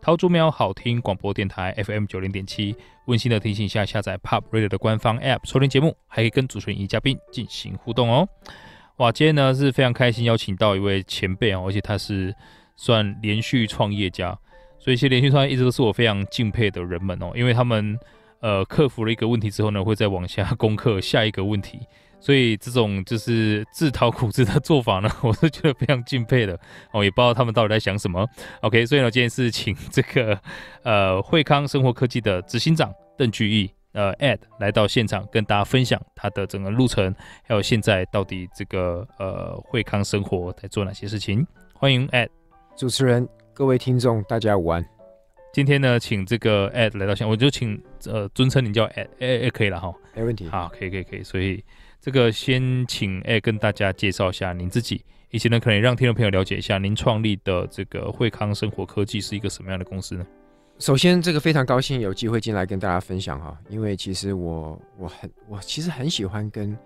桃竹苗好听广播电台 FM 九零点七，温馨的提醒一下，下载 Pop Radio 的官方 App 收听节目，还可以跟主持人与嘉宾进行互动哦。哇，今天呢是非常开心邀请到一位前辈哦，而且他是算连续创业家，所以其实连续创业一直都是我非常敬佩的人们哦，因为他们呃克服了一个问题之后呢，会再往下攻克下一个问题。所以这种就是自讨苦吃的做法呢，我是觉得非常敬佩的哦，也不知道他们到底在想什么。OK，所以呢，今天是请这个 呃惠康生活科技的执行长邓巨义呃 Ad 来到现场，跟大家分享他的整个路程，还有现在到底这个呃惠康生活在做哪些事情。欢迎 Ad 主持人，各位听众，大家午安。今天呢，请这个 Ad 来到现场，我就请呃尊称你叫 AD，哎哎可以了哈，没问题。好，可以可以可以，所以。这个先请哎，跟大家介绍一下您自己，以及呢，可能让听众朋友了解一下您创立的这个惠康生活科技是一个什么样的公司呢？首先，这个非常高兴有机会进来跟大家分享哈，因为其实我我很我其实很喜欢跟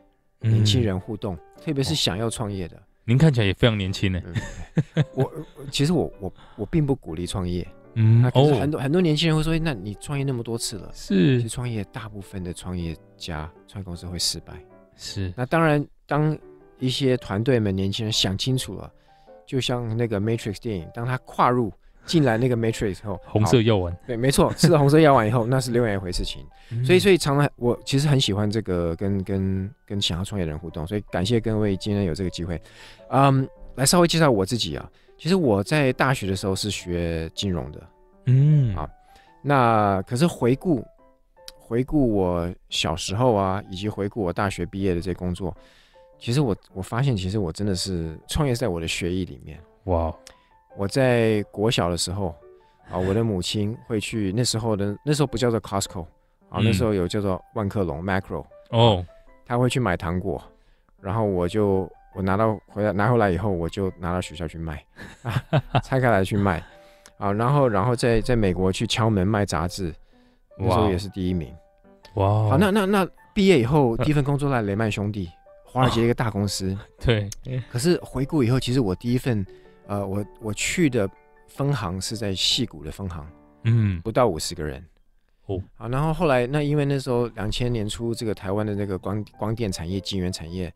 年轻人互动，嗯、特别是想要创业的。您看起来也非常年轻呢。嗯、我其实我我我并不鼓励创业，嗯，可是很多、哦、很多年轻人会说，那你创业那么多次了，是，其实创业大部分的创业家创业公司会失败。是，那当然，当一些团队们、年轻人想清楚了，就像那个 Matrix 电影，当他跨入进来那个 Matrix 后，红色药丸，对，没错，吃了红色药丸以后，那是另外一回事情。嗯、所以，所以常常我其实很喜欢这个跟跟跟想要创业的人互动，所以感谢各位今天有这个机会。嗯，来稍微介绍我自己啊，其实我在大学的时候是学金融的，嗯，啊，那可是回顾。回顾我小时候啊，以及回顾我大学毕业的这些工作，其实我我发现，其实我真的是创业在我的学艺里面。哇！我在国小的时候啊，我的母亲会去那时候的那时候不叫做 Costco 啊，那时候有叫做万客隆 Macro 哦，她会去买糖果，然后我就我拿到回来拿回来以后，我就拿到学校去卖，啊、拆开来去卖啊，然后然后在在美国去敲门卖杂志，那时候也是第一名。哇好，那那那毕业以后第一份工作在雷曼兄弟，华尔街一个大公司。对，可是回顾以后，其实我第一份，呃，我我去的分行是在戏谷的分行，嗯，不到五十个人。哦，好，然后后来那因为那时候两千年初，这个台湾的那个光光电产业、晶圆产业，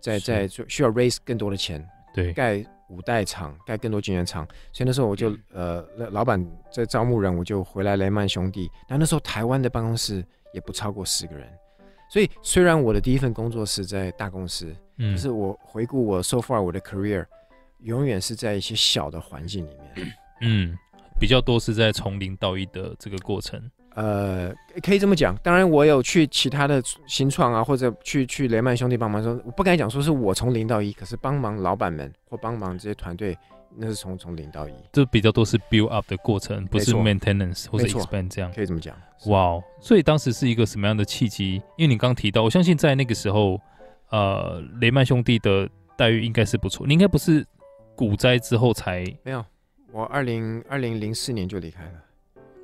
在在需要 raise 更多的钱，对，盖五代厂，盖更多晶圆厂，所以那时候我就呃，老板在招募人，我就回来雷曼兄弟。那那时候台湾的办公室。也不超过十个人，所以虽然我的第一份工作是在大公司，嗯，可是我回顾我 so far 我的 career，永远是在一些小的环境里面，嗯，比较多是在从零到一的这个过程。呃，可以这么讲。当然，我有去其他的新创啊，或者去去雷曼兄弟帮忙说，我不敢讲说是我从零到一，可是帮忙老板们或帮忙这些团队。那是从从零到一，这比较多是 build up 的过程，不是 maintenance 或者 expand 这样，可以这么讲。哇，wow, 所以当时是一个什么样的契机？因为你刚提到，我相信在那个时候，呃，雷曼兄弟的待遇应该是不错。你应该不是股灾之后才没有，我二零二零零四年就离开了，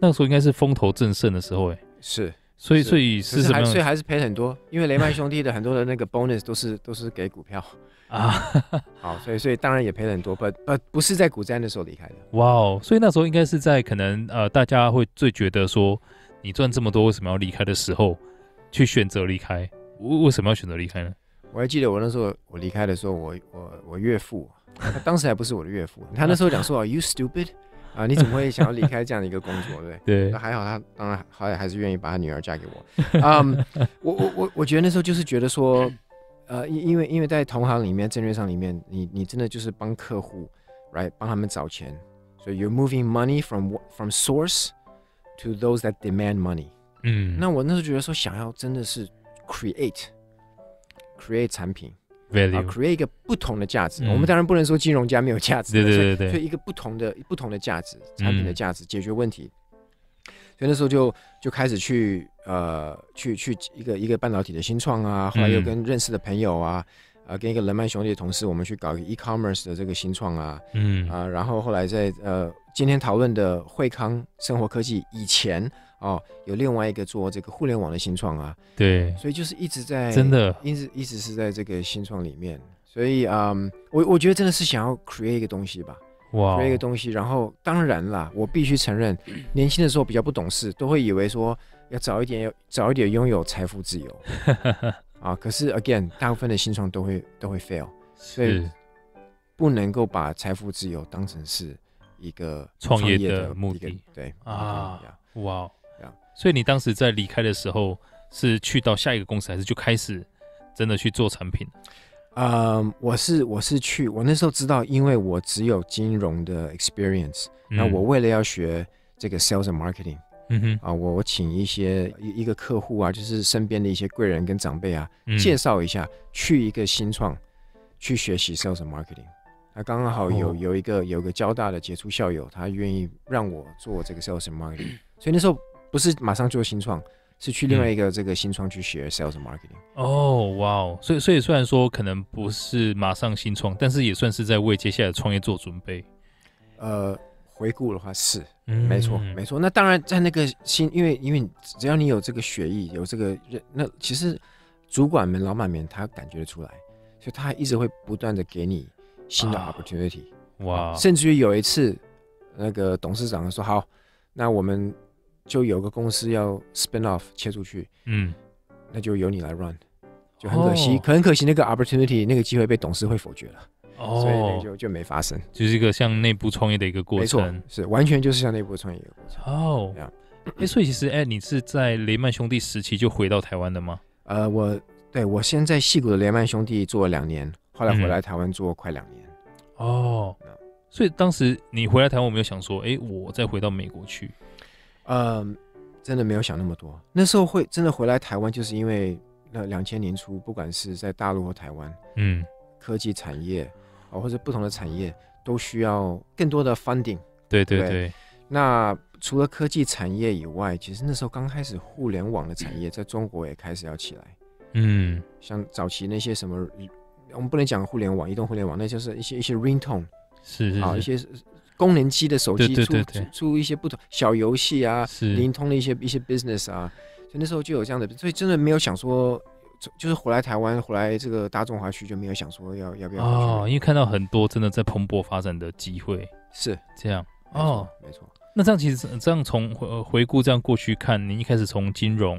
那个时候应该是风头正盛的时候，哎，是。所以，所以是什么？所以还是赔很多，因为雷曼兄弟的很多的那个 bonus 都是都是给股票 啊。好，所以所以当然也赔了很多，不呃不是在股灾的时候离开的。哇哦，所以那时候应该是在可能呃大家会最觉得说你赚这么多为什么要离开的时候，去选择离开。为为什么要选择离开呢？我还记得我那时候我离开的时候，我我我岳父，他当时还不是我的岳父，他那时候讲说，Are，you stupid。啊，你怎么会想要离开这样的一个工作，对不对？对，那还好，他当然还还是愿意把他女儿嫁给我。嗯，我我我我觉得那时候就是觉得说，呃，因因为因为在同行里面、证券商里面，你你真的就是帮客户来帮他们找钱，所以 you're moving money from from source to those that demand money。嗯，那我那时候觉得说，想要真的是 create create 产品。Value. create 一个不同的价值。嗯、我们当然不能说金融家没有价值，对对对对，所以一个不同的不同的价值，产品的价值，嗯、解决问题。所以那时候就就开始去呃去去一个一个半导体的新创啊，后来又跟认识的朋友啊，呃跟一个雷曼兄弟的同事，我们去搞一个 e-commerce 的这个新创啊，嗯啊，然后后来在呃今天讨论的惠康生活科技以前哦，有另外一个做这个互联网的新创啊，对，所以就是一直在真的一直一直是在这个新创里面，所以嗯，我我觉得真的是想要 create 一个东西吧。哇，学一个东西，然后当然啦，我必须承认，年轻的时候比较不懂事，都会以为说要早一点，要早一点拥有财富自由 啊。可是 again，大部分的新创都会都会 fail，所以不能够把财富自由当成是一个创业的目的。对啊，哇，所以你当时在离开的时候，是去到下一个公司，还是就开始真的去做产品？嗯、um，我是我是去，我那时候知道，因为我只有金融的 experience，那、嗯、我为了要学这个 sales and marketing，嗯哼，啊，我我请一些一一个客户啊，就是身边的一些贵人跟长辈啊，嗯、介绍一下，去一个新创去学习 sales and marketing，那刚刚好有、哦、有一个有一个交大的杰出校友，他愿意让我做这个 sales and marketing，所以那时候不是马上做新创。是去另外一个这个新创去学 sales marketing。哦，哇哦！所以所以虽然说可能不是马上新创，但是也算是在为接下来的创业做准备。呃，回顾的话是，嗯、没错没错。那当然在那个新，因为因为只要你有这个学艺，有这个认，那其实主管们、老板们他感觉得出来，所以他一直会不断的给你新的 opportunity。啊、哇！甚至于有一次，那个董事长说：“好，那我们。”就有个公司要 spin off 切出去，嗯，那就由你来 run，就很可惜，哦、很可惜那个 opportunity 那个机会被董事会否决了，哦，所以就就没发生，就是一个像内部创业的一个过程，没错，是完全就是像内部创业的过程。哦，哎、欸，所以其实哎、欸，你是在雷曼兄弟时期就回到台湾的吗？呃，我对我先在戏谷的雷曼兄弟做了两年，后来回来台湾做快两年、嗯。哦，所以当时你回来台湾，我没有想说，哎、欸，我再回到美国去。呃，真的没有想那么多。那时候会真的回来台湾，就是因为那两千年初，不管是在大陆和台湾，嗯，科技产业啊，或者不同的产业，都需要更多的 funding。对对对，对。那除了科技产业以外，其实那时候刚开始互联网的产业 在中国也开始要起来。嗯，像早期那些什么，我们不能讲互联网、移动互联网，那就是一些一些 ringtone，是是，是啊，一些。功能机的手机出出出一些不同小游戏啊，灵通的一些一些 business 啊，所以那时候就有这样的，所以真的没有想说，就是回来台湾，回来这个大中华区就没有想说要要不要哦，因为看到很多真的在蓬勃发展的机会，是。这样哦，没错。那这样其实这样从回回顾这样过去看，您一开始从金融，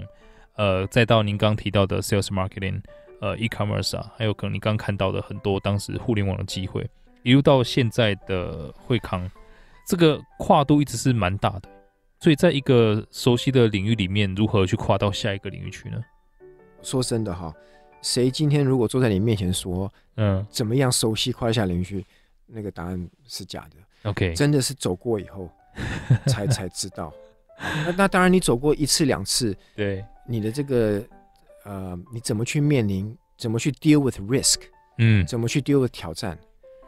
呃，再到您刚提到的 sales marketing，呃，e-commerce 啊，还有可能你刚看到的很多当时互联网的机会。一路到现在的惠康，这个跨度一直是蛮大的，所以在一个熟悉的领域里面，如何去跨到下一个领域去呢？说真的哈，谁今天如果坐在你面前说，嗯，怎么样熟悉跨下领域去，那个答案是假的。OK，真的是走过以后才才知道。那那当然，你走过一次两次，对你的这个呃，你怎么去面临，怎么去 deal with risk，嗯，怎么去 deal with 挑战。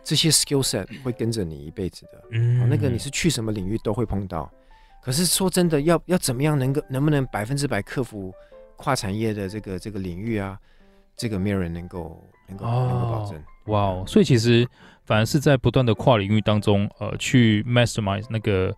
这些 skill set 会跟着你一辈子的，嗯，那个你是去什么领域都会碰到。可是说真的，要要怎么样能够能不能百分之百克服跨产业的这个这个领域啊？这个没有人能够能够、哦、能够保证。哇哦！所以其实反而是在不断的跨领域当中，呃，去 mastermize 那个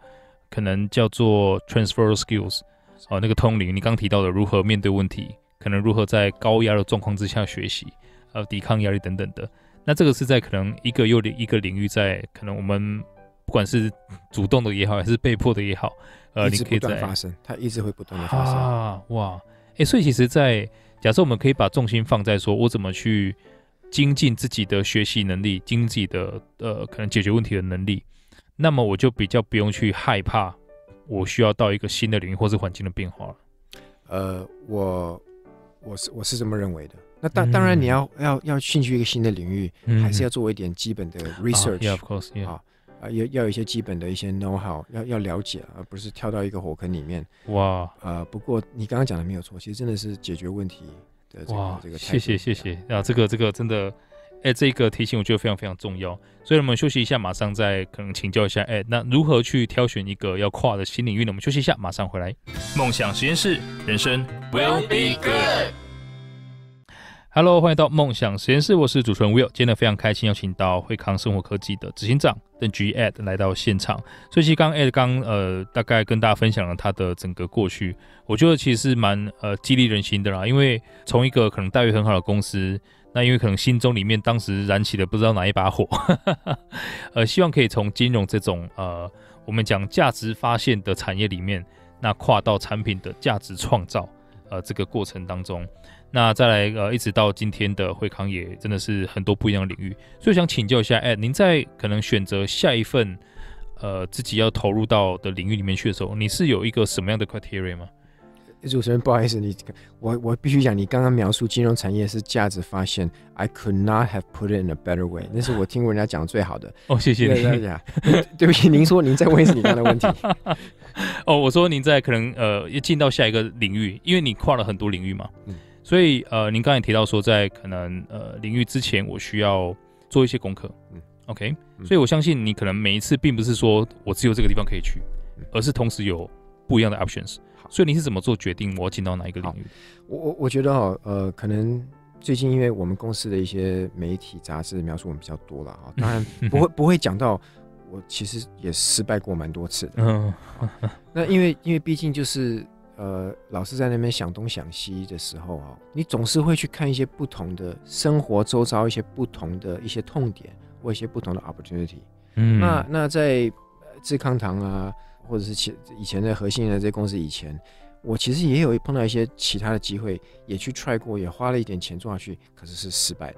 可能叫做 transfer skills，哦、呃，那个通灵。你刚提到的如何面对问题，可能如何在高压的状况之下学习，呃，抵抗压力等等的。那这个是在可能一个又一个领域，在可能我们不管是主动的也好，还是被迫的也好，呃，你可以在发生，它一直会不断的发生啊！哇，哎，所以其实，在假设我们可以把重心放在说，我怎么去精进自己的学习能力，精进自己的呃可能解决问题的能力，那么我就比较不用去害怕，我需要到一个新的领域或是环境的变化了。呃，我我是我是这么认为的。那当当然，你要、嗯、要要进去一个新的领域、嗯，还是要做一点基本的 research，、uh, yeah, of course, yeah. 啊，啊，要要有一些基本的一些 know how，要要了解，而不是跳到一个火坑里面。哇，呃，不过你刚刚讲的没有错，其实真的是解决问题的这个哇，这个。谢谢谢谢啊，这个这个真的哎，这个提醒我觉得非常非常重要。所以我们休息一下，马上再可能请教一下。哎，那如何去挑选一个要跨的新领域呢？我们休息一下，马上回来。梦想实验室，人生 will be good。Hello，欢迎到梦想实验室，我是主持人 Will。今天非常开心邀请到惠康生活科技的执行长邓菊 Ed 来到现场。所以其实刚 Ed 刚呃大概跟大家分享了他的整个过去，我觉得其实是蛮呃激励人心的啦。因为从一个可能待遇很好的公司，那因为可能心中里面当时燃起了不知道哪一把火，呃希望可以从金融这种呃我们讲价值发现的产业里面，那跨到产品的价值创造呃这个过程当中。那再来呃，一直到今天的惠康也真的是很多不一样的领域，所以想请教一下，哎，您在可能选择下一份呃自己要投入到的领域里面去的时候，你是有一个什么样的 criteria 吗？主持人，不好意思，你我我必须讲，你刚刚描述金融产业是价值发现，I could not have put it in a better way，那是我听过人家讲最好的。哦，谢谢您。对不起，您说您在问一次你刚刚的问题。哦，我说您在可能呃一进到下一个领域，因为你跨了很多领域嘛。嗯所以，呃，您刚才提到说，在可能呃领域之前，我需要做一些功课，嗯，OK，嗯，所以我相信你可能每一次并不是说我只有这个地方可以去，而是同时有不一样的 options。所以你是怎么做决定，我要进到哪一个领域？我我我觉得哈，呃，可能最近因为我们公司的一些媒体杂志描述我们比较多了啊，当然不会不会讲到我其实也失败过蛮多次的，嗯，那因为因为毕竟就是。呃，老是在那边想东想西的时候啊，你总是会去看一些不同的生活周遭，一些不同的一些痛点或一些不同的 opportunity。嗯，那那在智康堂啊，或者是其以前在核心的这些公司以前，我其实也有碰到一些其他的机会，也去 try 过，也花了一点钱做下去，可是是失败的。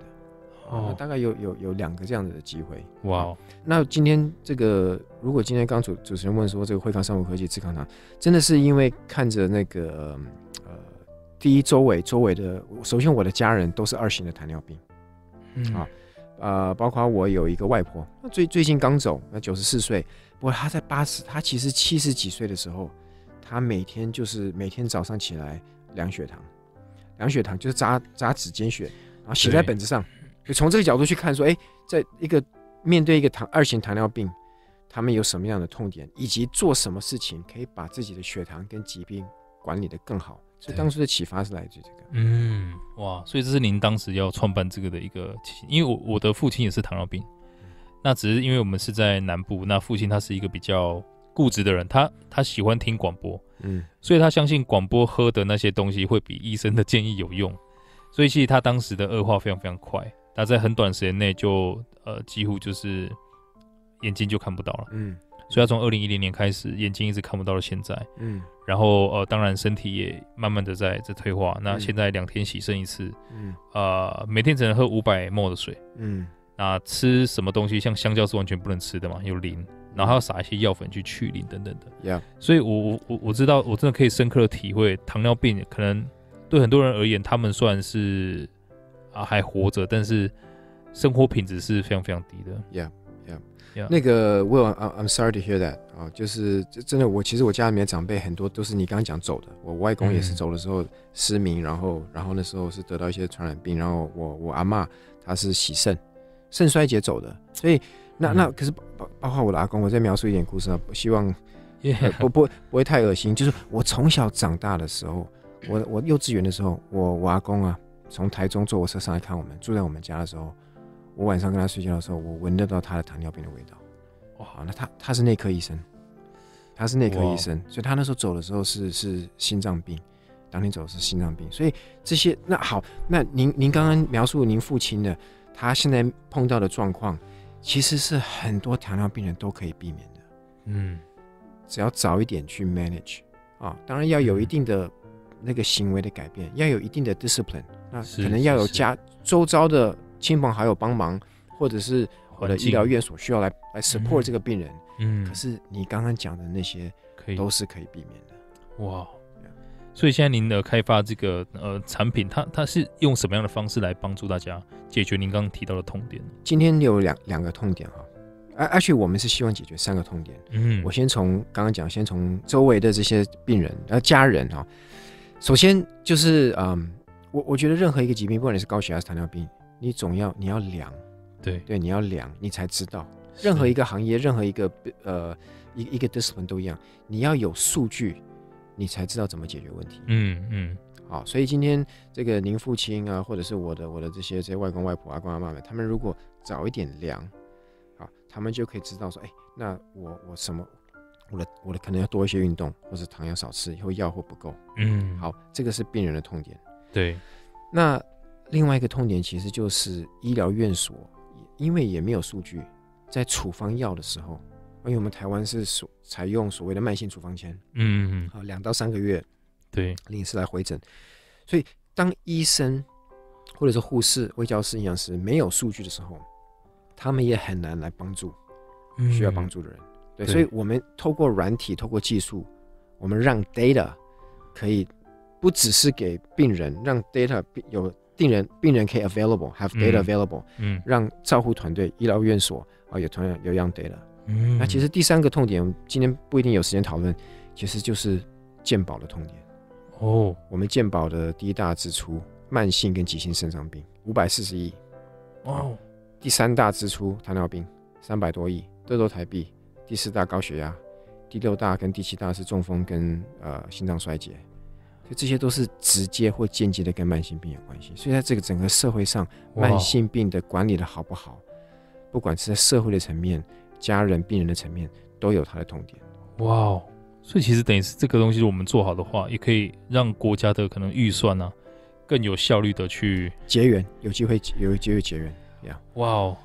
哦，大概有有有两个这样子的机会。哇、哦，那今天这个，如果今天刚主主持人问说这个惠康生物科技致康堂，真的是因为看着那个呃，第一周围周围的，首先我的家人都是二型的糖尿病，嗯啊，呃，包括我有一个外婆，那最最近刚走，那九十四岁，不过她在八十，她其实七十几岁的时候，她每天就是每天早上起来量血糖，量血糖就是扎扎指尖血，然后写在本子上。就从这个角度去看，说，哎，在一个面对一个糖二型糖尿病，他们有什么样的痛点，以及做什么事情可以把自己的血糖跟疾病管理的更好。所以当初的启发是来自于这个。嗯，哇，所以这是您当时要创办这个的一个，因为我我的父亲也是糖尿病，那只是因为我们是在南部，那父亲他是一个比较固执的人，他他喜欢听广播，嗯，所以他相信广播喝的那些东西会比医生的建议有用，所以其实他当时的恶化非常非常快。他在很短时间内就呃几乎就是眼睛就看不到了，嗯，所以他从二零一零年开始眼睛一直看不到了现在，嗯，然后呃当然身体也慢慢的在在退化，那现在两天洗肾一次，嗯，呃每天只能喝五百 ml 的水，嗯，那吃什么东西像香蕉是完全不能吃的嘛，有磷，然后还要撒一些药粉去去磷等等的，Yeah，所以我我我我知道我真的可以深刻的体会糖尿病可能对很多人而言，他们算是。啊，还活着，但是生活品质是非常非常低的。Yeah, yeah, yeah. 那个，Well, I'm sorry to hear that. 啊，就是真的，我其实我家里面长辈很多都是你刚刚讲走的。我外公也是走的时候失明，嗯、然后然后那时候是得到一些传染病，然后我我阿妈她是洗肾，肾衰竭走的。所以那那可是包包括我的阿公，我再描述一点故事啊，希望不不不会太恶心。就是我从小长大的时候，我我幼稚园的时候，我我阿公啊。从台中坐火车上来看我们，住在我们家的时候，我晚上跟他睡觉的时候，我闻得到他的糖尿病的味道。哇，那他他是内科医生，他是内科医生，所以他那时候走的时候是是心脏病，当天走的是心脏病。所以这些那好，那您您刚刚描述您父亲的，他现在碰到的状况，其实是很多糖尿病人都可以避免的。嗯，只要早一点去 manage 啊，当然要有一定的那个行为的改变，要有一定的 discipline。那可能要有家周遭的亲朋好友帮忙，或者是我的医疗院所需要来来 support 这个病人。嗯，可是你刚刚讲的那些，可以都是可以避免的。哇，所以现在您的开发这个呃产品，它它是用什么样的方式来帮助大家解决您刚刚提到的痛点？今天有两两个痛点哈，而而且我们是希望解决三个痛点。嗯，我先从刚刚讲，先从周围的这些病人呃家人哈，首先就是嗯。我我觉得任何一个疾病，不管你是高血压、是糖尿病，你总要你要量，对对，你要量，你才知道。任何一个行业，任何一个呃一一个 discipline 都一样，你要有数据，你才知道怎么解决问题。嗯嗯，好，所以今天这个您父亲啊，或者是我的我的这些这些外公外婆、阿公阿妈们，他们如果早一点量，好，他们就可以知道说，哎，那我我什么，我的我的可能要多一些运动，或者糖要少吃，以后药或不够。嗯，好，这个是病人的痛点。对，那另外一个痛点其实就是医疗院所，因为也没有数据。在处方药的时候，因为我们台湾是所采用所谓的慢性处方签，嗯嗯，好，两到三个月，对，临时来回诊，所以当医生或者是护士、卫教师、营养师没有数据的时候，他们也很难来帮助需要帮助的人。嗯、对，所以我们透过软体、透过技术，我们让 data 可以不只是给病人，让 data 有病人病人可以 available，have data available，嗯，嗯让照护团队、医疗院所。啊，也同样有样 data。嗯，那其实第三个痛点，今天不一定有时间讨论，其实就是健保的痛点。哦，我们健保的第一大支出，慢性跟急性肾脏病，五百四十亿。哦，第三大支出，糖尿病，三百多亿，都都台币。第四大高血压，第六大跟第七大是中风跟呃心脏衰竭，这些都是直接或间接的跟慢性病有关系。所以在这个整个社会上，慢性病的管理的好不好？不管是在社会的层面、家人、病人的层面，都有它的痛点。哇哦！所以其实等于是这个东西，我们做好的话，也可以让国家的可能预算呢、啊，更有效率的去结缘，有机会有机会结缘。呀，哇哦！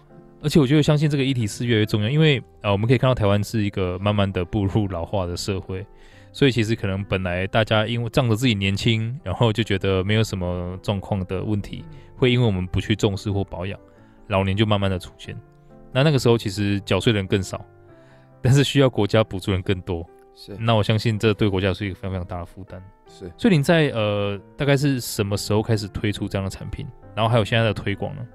而且我觉得相信这个议题是越来越重要，因为啊，我们可以看到台湾是一个慢慢的步入老化的社会，所以其实可能本来大家因为仗着自己年轻，然后就觉得没有什么状况的问题，会因为我们不去重视或保养，老年就慢慢的出现。那那个时候其实缴税的人更少，但是需要国家补助人更多。是，那我相信这对国家是一个非常非常大的负担。是，所以您在呃大概是什么时候开始推出这样的产品？然后还有现在的推广呢？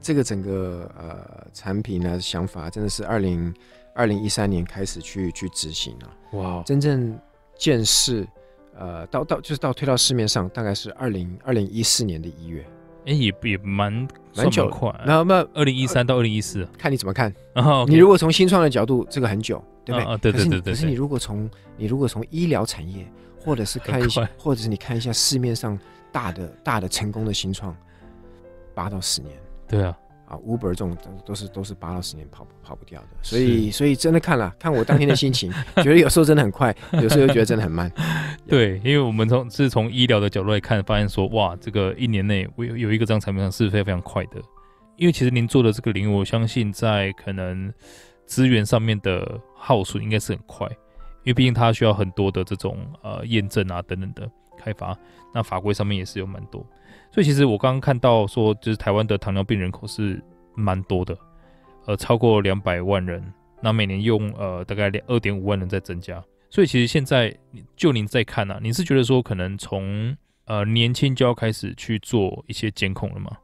这个整个呃产品呢想法真的是二零二零一三年开始去去执行啊。哇，真正见识呃到到就是到推到市面上，大概是二零二零一四年的一月。哎，也也蛮蛮久快，那那二零一三到二零一四，看你怎么看。哦，你如果从新创的角度，这个很久，对不对？啊，对对对对。可是你如果从你如果从医疗产业，或者是看一下，或者是你看一下市面上大的大的成功的新创，八到十年。对啊。啊，Uber 这种都是都是八到十年跑跑不掉的，所以所以真的看了看我当天的心情，觉得有时候真的很快，有时候又觉得真的很慢。对，因为我们从是从医疗的角度来看，发现说哇，这个一年内我有有一个这样产品上是非常非常快的。因为其实您做的这个领域，我相信在可能资源上面的耗损应该是很快，因为毕竟它需要很多的这种呃验证啊等等的开发，那法规上面也是有蛮多。所以其实我刚刚看到说，就是台湾的糖尿病人口是蛮多的，呃，超过两百万人，那每年用呃大概两二点五万人在增加。所以其实现在就您在看啊，你是觉得说可能从呃年轻就要开始去做一些监控了吗？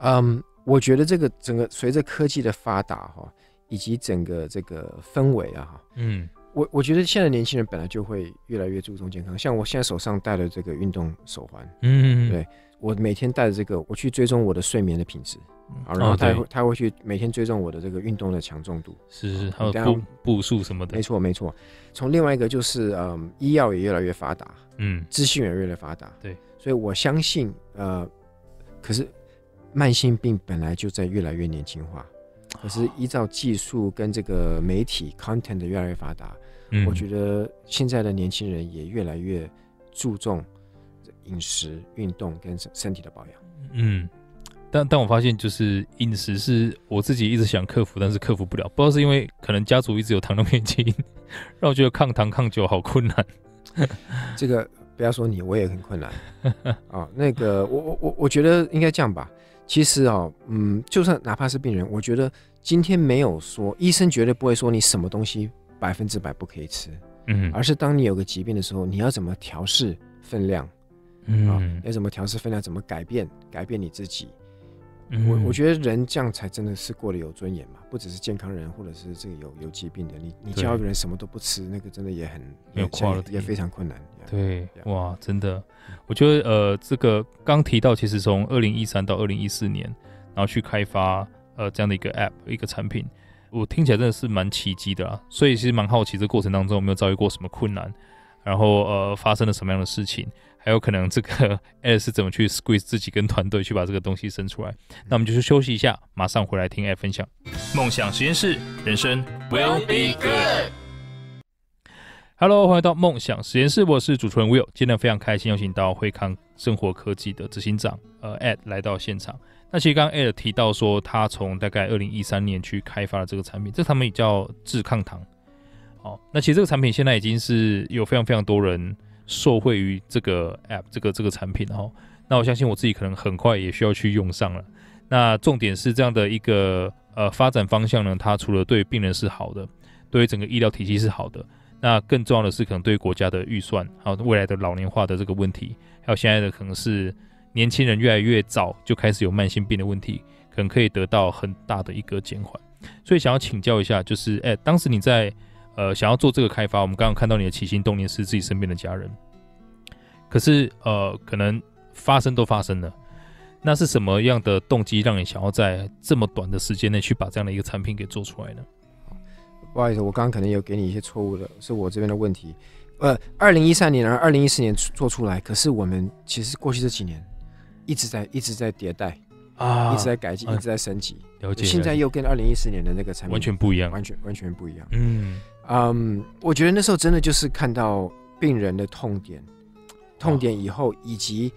嗯，我觉得这个整个随着科技的发达哈，以及整个这个氛围啊哈，嗯，我我觉得现在年轻人本来就会越来越注重健康，像我现在手上戴的这个运动手环，嗯，对。我每天戴着这个，我去追踪我的睡眠的品质，啊，然后他会他会去每天追踪我的这个运动的强重度，是是，还有步步数什么的，没错没错。从另外一个就是，嗯，医药也越来越发达，嗯，资讯也越来越发达，对，所以我相信，呃，可是慢性病本来就在越来越年轻化，可是依照技术跟这个媒体 content 越来越发达，我觉得现在的年轻人也越来越注重。饮食、运动跟身身体的保养，嗯，但但我发现就是饮食是我自己一直想克服，但是克服不了，不知道是因为可能家族一直有糖尿病基因，让我觉得抗糖抗酒好困难。这个不要说你，我也很困难啊、哦。那个我我我我觉得应该这样吧。其实哦，嗯，就算哪怕是病人，我觉得今天没有说医生绝对不会说你什么东西百分之百不可以吃，嗯，而是当你有个疾病的时候，你要怎么调试分量。嗯、哦，要怎么调试分量？怎么改变？改变你自己。嗯、我我觉得人这样才真的是过得有尊严嘛，不只是健康人，或者是这个有有疾病的。你你教一个人什么都不吃，那个真的也很没有跨了，也非常困难。对，哇，真的，我觉得呃，这个刚提到，其实从二零一三到二零一四年，然后去开发呃这样的一个 App 一个产品。我听起来真的是蛮奇迹的啦，所以其实蛮好奇这过程当中有没有遭遇过什么困难，然后呃发生了什么样的事情，还有可能这个 Ed 是怎么去 squeeze 自己跟团队去把这个东西生出来。那我们就去休息一下，马上回来听 Ed 分享。梦想实验室，人生 will be good。Hello，欢迎到梦想实验室，我是主持人 Will，今天非常开心邀请到惠康生活科技的执行长呃 Ed 来到现场。那其实刚刚 Ed 提到说，他从大概二零一三年去开发了这个产品，这个产品叫智抗糖。哦，那其实这个产品现在已经是有非常非常多人受惠于这个 App，这个这个产品哦。那我相信我自己可能很快也需要去用上了。那重点是这样的一个呃发展方向呢，它除了对病人是好的，对于整个医疗体系是好的，那更重要的是可能对国家的预算，还有未来的老年化的这个问题，还有现在的可能是。年轻人越来越早就开始有慢性病的问题，可能可以得到很大的一个减缓。所以想要请教一下，就是哎、当时你在呃想要做这个开发，我们刚刚看到你的起心动念是自己身边的家人，可是呃可能发生都发生了，那是什么样的动机让你想要在这么短的时间内去把这样的一个产品给做出来呢？不好意思，我刚刚可能有给你一些错误的，是我这边的问题。呃，二零一三年，而二零一四年做出来，可是我们其实过去这几年。一直在一直在迭代啊，一直在改进，一直在升级。了解。现在又跟二零一四年的那个产品完全不一样，完全完全不一样。嗯嗯，我觉得那时候真的就是看到病人的痛点，痛点以后以及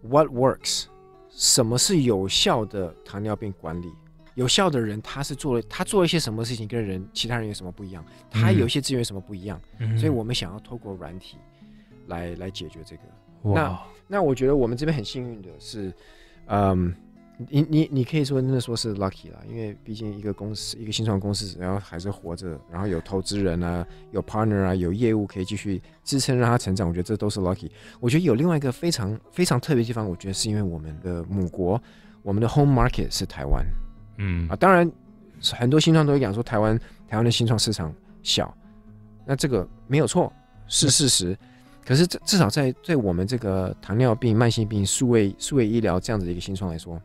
what works，什么是有效的糖尿病管理？有效的人他是做了他做了一些什么事情，跟人其他人有什么不一样？他有一些资源有什么不一样？所以我们想要透过软体来来解决这个。那那我觉得我们这边很幸运的是，嗯，你你你可以说真的说是 lucky 啦，因为毕竟一个公司一个新创公司，然后还是活着，然后有投资人啊，有 partner 啊，有业务可以继续支撑让它成长，我觉得这都是 lucky。我觉得有另外一个非常非常特别的地方，我觉得是因为我们的母国，我们的 home market 是台湾，嗯啊，当然很多新创都会讲说台湾台湾的新创市场小，那这个没有错，是事实。可是至至少在对我们这个糖尿病、慢性病、数位数位医疗这样子的一个新创来说，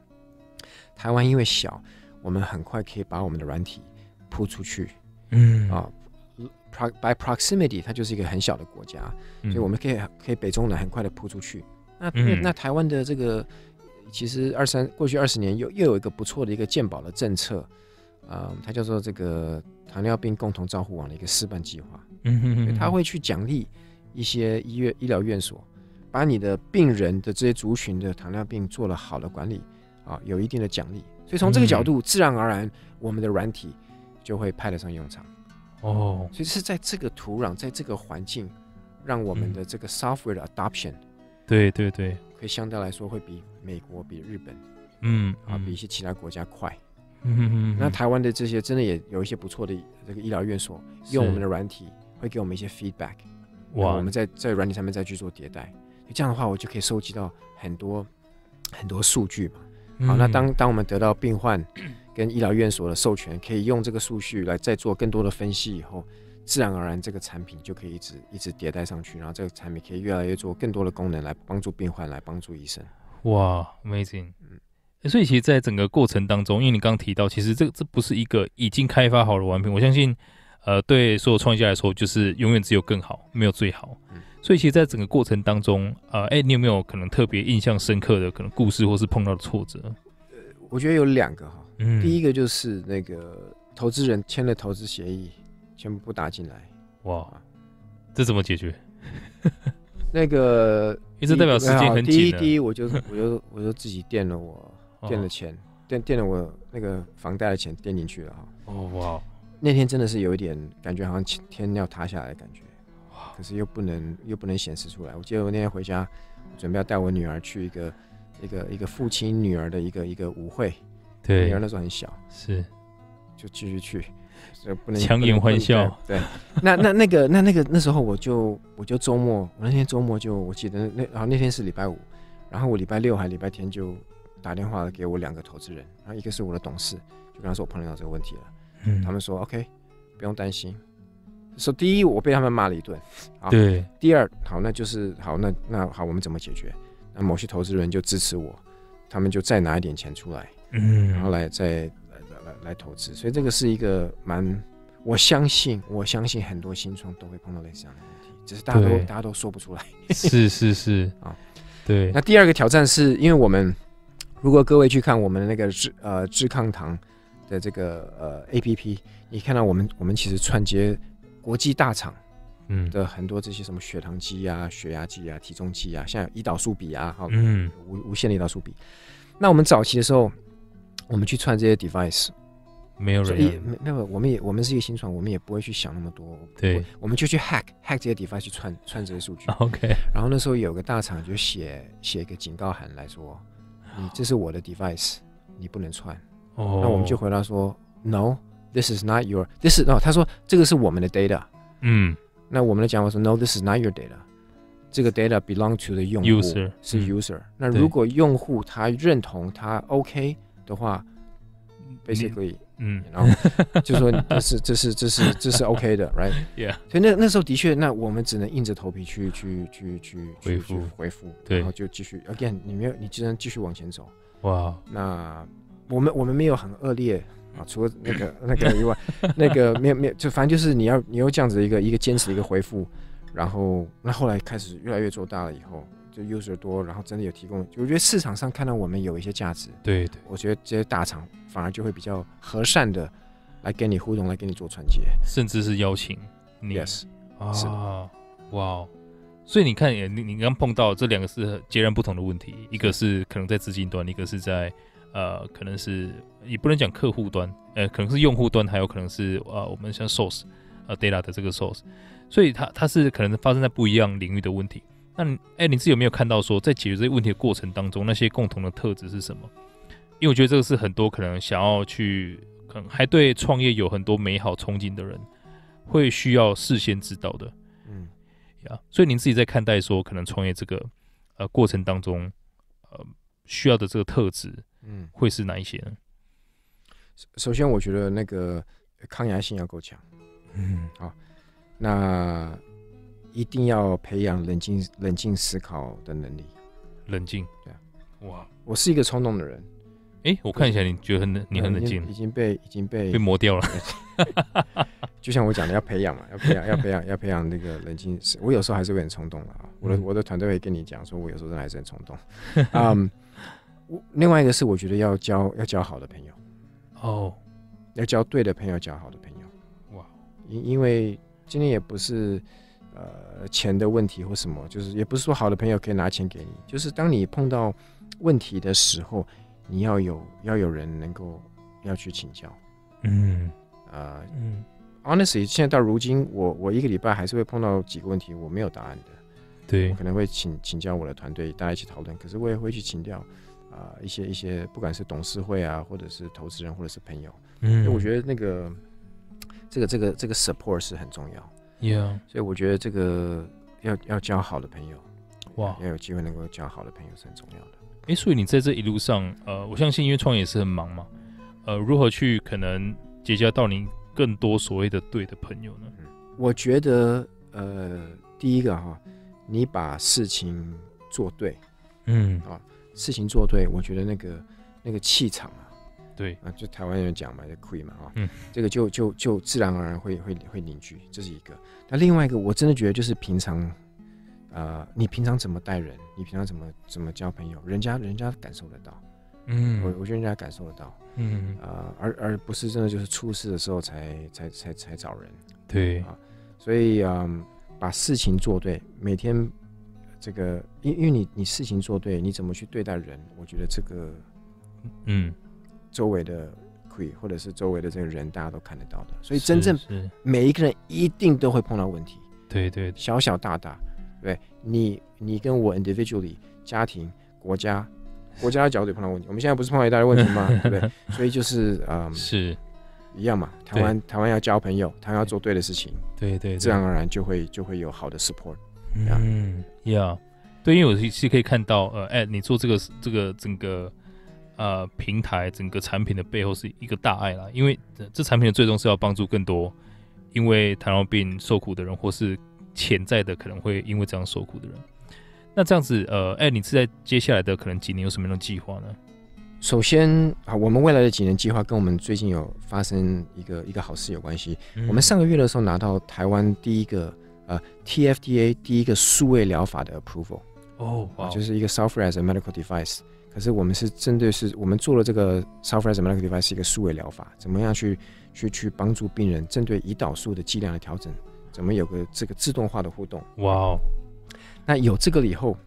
台湾因为小，我们很快可以把我们的软体铺出去。嗯啊，by proximity，它就是一个很小的国家，所以我们可以可以北中南很快的铺出去。那那台湾的这个其实二三过去二十年又又有一个不错的一个健保的政策，啊，它叫做这个糖尿病共同照护网的一个示范计划。嗯哼哼，它会去奖励。一些医院、医疗院所，把你的病人的这些族群的糖尿病做了好的管理，啊，有一定的奖励，所以从这个角度，自然而然，我们的软体就会派得上用场。哦，所以是在这个土壤，在这个环境，让我们的这个 software 的 adoption，对对对，会相对来说会比美国、比日本，嗯，啊，比一些其他国家快。嗯嗯，那台湾的这些真的也有一些不错的这个医疗院所，用我们的软体，会给我们一些 feedback。哇！我们在在软体上面再去做迭代，这样的话，我就可以收集到很多很多数据嘛。好，那当当我们得到病患跟医疗院所的授权，可以用这个数据来再做更多的分析以后，自然而然这个产品就可以一直一直迭代上去，然后这个产品可以越来越做更多的功能来帮助病患，来帮助医生。哇，Amazing！嗯，所以其实，在整个过程当中，因为你刚刚提到，其实这这不是一个已经开发好的完品，我相信。呃，对所有创业家来说，就是永远只有更好，没有最好。嗯、所以，其实，在整个过程当中，呃，哎，你有没有可能特别印象深刻的可能故事，或是碰到的挫折？呃，我觉得有两个哈。嗯。第一个就是那个投资人签了投资协议，全部不打进来。哇，这怎么解决？那个，一直代表时间很紧。第一，第一，我就我就我就自己垫了我 垫了钱，垫垫了我那个房贷的钱垫进去了哈。哦哇。那天真的是有一点感觉，好像天要塌下来的感觉，哇可是又不能又不能显示出来。我记得我那天回家，准备要带我女儿去一个一个一个父亲女儿的一个一个舞会，对，女儿那时候很小，是，就继续去，不能强颜欢笑。对，那那那个那那个那时候我就我就周末，我那天周末就我记得那然后那天是礼拜五，然后我礼拜六还礼拜天就打电话给我两个投资人，然后一个是我的董事，就跟他说我碰到这个问题了。嗯，他们说 OK，不用担心。说第一，我被他们骂了一顿。好，对。第二，好，那就是好，那那好，我们怎么解决？那某些投资人就支持我，他们就再拿一点钱出来，嗯，然后来再来投资。所以这个是一个蛮，我相信我相信很多新创都会碰到类似这样的问题，只是大家都大家都说不出来。是是是啊，对。那第二个挑战是因为我们，如果各位去看我们的那个智呃智康堂的这个呃 APP，你看到我们我们其实串接国际大厂。嗯的很多这些什么血糖机啊、血压计啊、体重计啊，像胰岛素笔啊，好，嗯，无无线的胰岛素笔。那我们早期的时候，我们去串这些 device，没有人，没没有，我们也我们是一个新创，我们也不会去想那么多，对，我们就去 hack hack 这些 device 去串串这些数据。OK，然后那时候有个大厂就写写一个警告函来说，你这是我的 device，你不能串。哦，那我们就回答说，No，this is not your，this is no，他说这个是我们的 data，嗯。那我们的讲法说 No，this is not your data。这个 data belong to the 用户，user 是 user。那如果用户他认同他 OK 的话，basically，嗯，然后就说这是这是这是这是 OK 的，right？Yeah。所以那那时候的确，那我们只能硬着头皮去去去去回复回复，然后就继续 again，你没有，你只能继续往前走。哇，那我们我们没有很恶劣。啊，除了那个 那个以外，那个没有没有，就反正就是你要你有这样子的一个一个坚持的一个回复，然后那后来开始越来越做大了以后，就 user 多，然后真的有提供，我觉得市场上看到我们有一些价值，对对，我觉得这些大厂反而就会比较和善的来跟你互动，来跟你做串接，甚至是邀请你，yes 啊，哇，所以你看，你你刚碰到这两个是截然不同的问题，一个是可能在资金端，一个是在。呃，可能是也不能讲客户端，呃，可能是用户端，还有可能是呃，我们像 source，呃，data 的这个 source，所以它它是可能发生在不一样领域的问题。那哎、欸，你自己有没有看到说，在解决这些问题的过程当中，那些共同的特质是什么？因为我觉得这个是很多可能想要去，可能还对创业有很多美好憧憬的人，会需要事先知道的。嗯，呀，所以您自己在看待说，可能创业这个呃过程当中，呃，需要的这个特质。嗯，会是哪一些呢？首先，我觉得那个抗压性要够强。嗯，好，那一定要培养冷静、冷静思考的能力。冷静，对啊。哇，我是一个冲动的人。哎、欸，我看一下，你觉得很冷？你很冷静？已经被已经被被磨掉了。就像我讲的，要培养嘛，要培养，要培养，要培养那个冷静。我有时候还是会很冲动的啊。我的我的团队会跟你讲说，我有时候真的还是很冲动。嗯。我另外一个是，我觉得要交要交好的朋友哦，oh. 要交对的朋友，交好的朋友。哇，因因为今天也不是呃钱的问题或什么，就是也不是说好的朋友可以拿钱给你，就是当你碰到问题的时候，你要有要有人能够要去请教。嗯，啊，嗯，honestly，现在到如今，我我一个礼拜还是会碰到几个问题，我没有答案的。对，我可能会请请教我的团队，大家一起讨论。可是我也会去请教。啊、呃，一些一些，不管是董事会啊，或者是投资人，或者是朋友，嗯，我觉得那个这个这个这个 support 是很重要，Yeah，所以我觉得这个要要交好的朋友，哇，要有机会能够交好的朋友是很重要的。哎、欸，所以你在这一路上，呃，我相信因为创业是很忙嘛，呃，如何去可能结交到你更多所谓的对的朋友呢？嗯、我觉得，呃，第一个哈，你把事情做对，嗯啊。事情做对，我觉得那个那个气场啊，对啊，就台湾人讲嘛，就亏嘛啊，嗯，这个就就就自然而然会会会凝聚，这是一个。那另外一个，我真的觉得就是平常，呃，你平常怎么待人，你平常怎么怎么交朋友，人家人家感受得到，嗯，我我觉得人家感受得到，嗯，呃，而而不是真的就是出事的时候才才才才找人，对啊，所以啊，呃，把事情做对，每天。这个，因因为你你事情做对，你怎么去对待人？我觉得这个，嗯，周围的亏或者是周围的这个人，大家都看得到的。所以真正每一个人一定都会碰到问题，对对，小小大大，对，你你跟我 individually 家庭国家国家的角度碰到问题，我们现在不是碰到一大堆问题吗？对不对？所以就是嗯，是一样嘛。台湾台湾要交朋友，台湾要做对的事情，对对，自然而然就会就会有好的 support。嗯呀，对，因为我其实可以看到，呃，哎，你做这个这个整个呃平台整个产品的背后是一个大爱啦，因为这产品的最终是要帮助更多因为糖尿病受苦的人，或是潜在的可能会因为这样受苦的人。那这样子，呃，哎，你是在接下来的可能几年有什么样的计划呢？首先啊，我们未来的几年计划跟我们最近有发生一个一个好事有关系。嗯、我们上个月的时候拿到台湾第一个呃 TFDA 第一个数位疗法的 approval 哦，就是一个 software as a medical device。可是我们是针对是我们做了这个 software as a medical device 是一个数位疗法，怎么样去去去帮助病人针对胰岛素的剂量的调整，怎么有个这个自动化的互动？哇哦！那有这个了以后，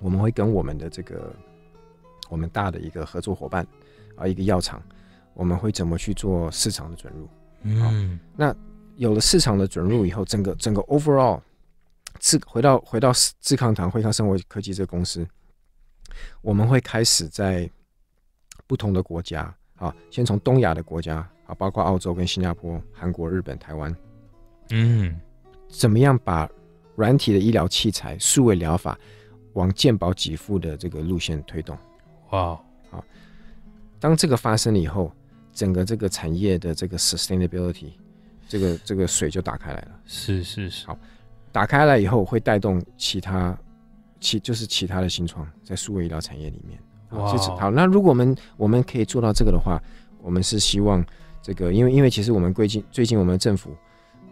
我们会跟我们的这个我们大的一个合作伙伴啊，一个药厂，我们会怎么去做市场的准入？嗯，那有了市场的准入以后，整个整个 overall 自回到回到自康堂惠康生活科技这个公司，我们会开始在不同的国家啊，先从东亚的国家啊，包括澳洲跟新加坡、韩国、日本、台湾，嗯，怎么样把软体的医疗器材、数位疗法往健保给付的这个路线推动，哇，好，当这个发生了以后，整个这个产业的这个 sustainability，这个这个水就打开来了。是是是，好，打开来以后会带动其他其就是其他的新创在数位医疗产业里面。哇，好，那如果我们我们可以做到这个的话，我们是希望这个，因为因为其实我们最近最近我们政府。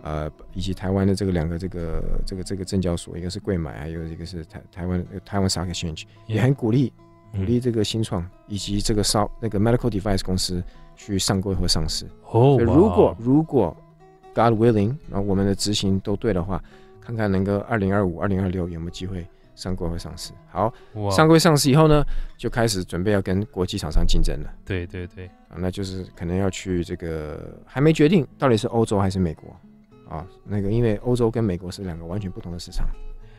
呃，以及台湾的这个两个这个这个这个证交所，一个是贵买，还有一个是台台湾台湾 Stock Exchange，也很鼓励鼓励这个新创以及这个烧那个 medical device 公司去上柜或上市。哦，如果如果 God willing，然后我们的执行都对的话，看看能够二零二五、二零二六有没有机会上柜会上市。好，上柜上市以后呢，就开始准备要跟国际厂商竞争了。对对对，啊，那就是可能要去这个还没决定到底是欧洲还是美国。啊，那个因为欧洲跟美国是两个完全不同的市场，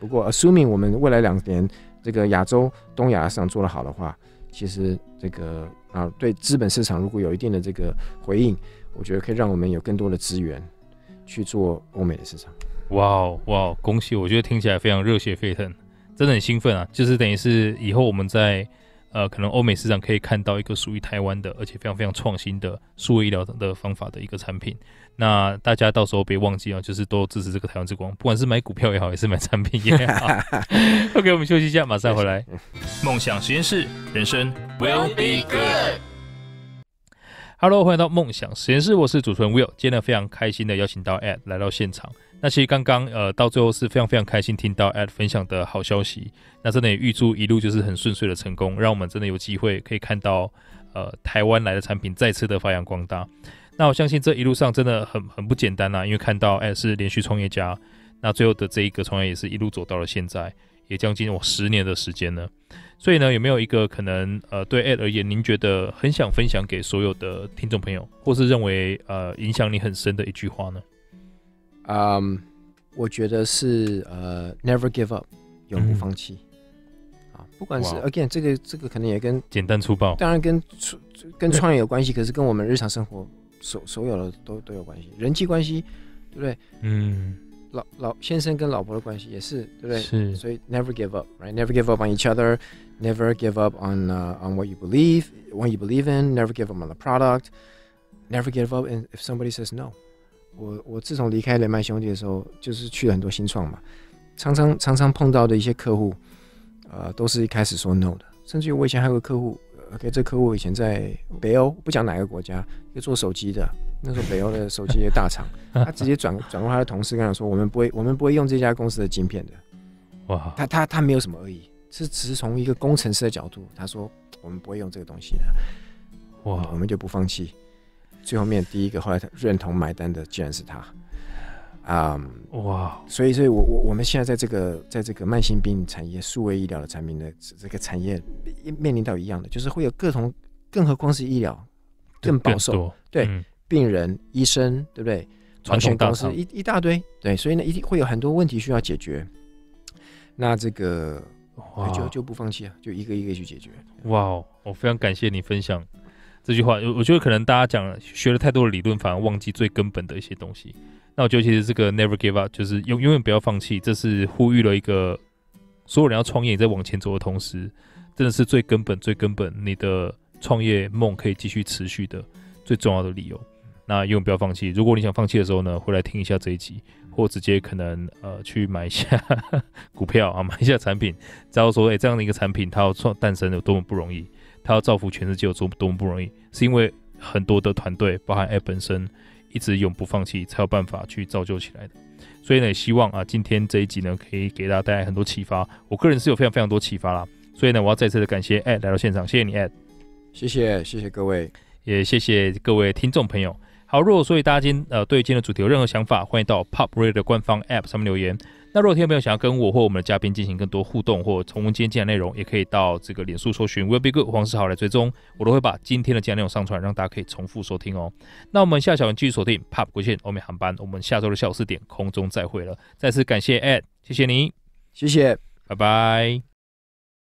不过 assuming 我们未来两年这个亚洲、东亚市场做得好的话，其实这个啊对资本市场如果有一定的这个回应，我觉得可以让我们有更多的资源去做欧美的市场。哇哦哇哦，恭喜！我觉得听起来非常热血沸腾，真的很兴奋啊！就是等于是以后我们在呃可能欧美市场可以看到一个属于台湾的，而且非常非常创新的数位医疗的方法的一个产品。那大家到时候别忘记啊，就是多支持这个台湾之光，不管是买股票也好，还是买产品也好。OK，我们休息一下，马上回来。梦想实验室，人生 will be good。Hello，欢迎到梦想实验室，我是主持人 Will。今天，非常开心的邀请到 Ed 来到现场。那其实刚刚呃到最后是非常非常开心听到 Ed 分享的好消息。那真的也预祝一路就是很顺遂的成功，让我们真的有机会可以看到呃台湾来的产品再次的发扬光大。那我相信这一路上真的很很不简单呐、因为看到哎是连续创业家，那最后的这一个创业也是一路走到了现在，也将近我十年的时间呢。所以呢，有没有一个可能呃对 AD 而言，您觉得很想分享给所有的听众朋友，或是认为呃影响你很深的一句话呢？嗯，um, 我觉得是呃 Never give up，永不放弃。啊、嗯，不管是 Again 这个这个可能也跟简单粗暴，当然跟 跟创业有关系，可是跟我们日常生活。所所有的都都有关系，人际关系，对不对？嗯，老老先生跟老婆的关系也是，对不对？是，所以 never give up，right？Never give up on each other，never give up on uh, on what you believe，what you believe in，never give up on the product，never give up in if somebody says no。我我自从离开雷曼兄弟的时候，就是去了很多新创嘛，常常常常碰到的一些客户，呃，都是一开始说 no 的，甚至于我以前还有个客户。OK，这客户以前在北欧，不讲哪个国家，一个做手机的。那时候北欧的手机的大厂，他直接转转过他的同事跟他说：“我们不会，我们不会用这家公司的晶片的。”哇，他他他没有什么恶意，是只是从一个工程师的角度，他说：“我们不会用这个东西的。”哇，我们就不放弃。最后面第一个后来他认同买单的，竟然是他。啊，um, 哇！所以，所以我我我们现在在这个在这个慢性病产业、数位医疗的产品的这个产业面临到一样的，就是会有各种，更何况是医疗更保守，对、嗯、病人、医生，对不对？保险公司一一大堆，对，所以呢，一定会有很多问题需要解决。那这个哇就就不放弃啊，就一个一个去解决。哇哦，我非常感谢你分享这句话。我觉得可能大家讲学了太多的理论，反而忘记最根本的一些东西。那我觉得其实这个 never give up 就是永永远不要放弃，这是呼吁了一个所有人要创业也在往前走的同时，真的是最根本、最根本，你的创业梦可以继续持续的最重要的理由。那永远不要放弃。如果你想放弃的时候呢，回来听一下这一集，或直接可能呃去买一下 股票啊，买一下产品，知道说哎、欸、这样的一个产品它要创诞生有多么不容易，它要造福全世界有多多么不容易，是因为很多的团队，包含 App 本身一直永不放弃，才有办法去造就起来的。所以呢，也希望啊今天这一集呢可以给大家带来很多启发，我个人是有非常非常多启发啦。所以呢，我要再次的感谢 Ed 来到现场，谢谢你 Ed，谢谢谢谢各位，也谢谢各位听众朋友。好，如果所以大家今天呃对今天的主题有任何想法，欢迎到 Pop Radio 的官方 App 上面留言。那如果听众朋友想要跟我或我们的嘉宾进行更多互动，或重温今天讲的内容，也可以到这个脸书搜寻 Will Be Good 黄世豪来追踪，我都会把今天的讲的内容上传，让大家可以重复收听哦。那我们下小文继续锁定 Pop 国线欧美航班，我们下周的下午四点空中再会了。再次感谢 Ed，谢谢你，谢谢，拜拜。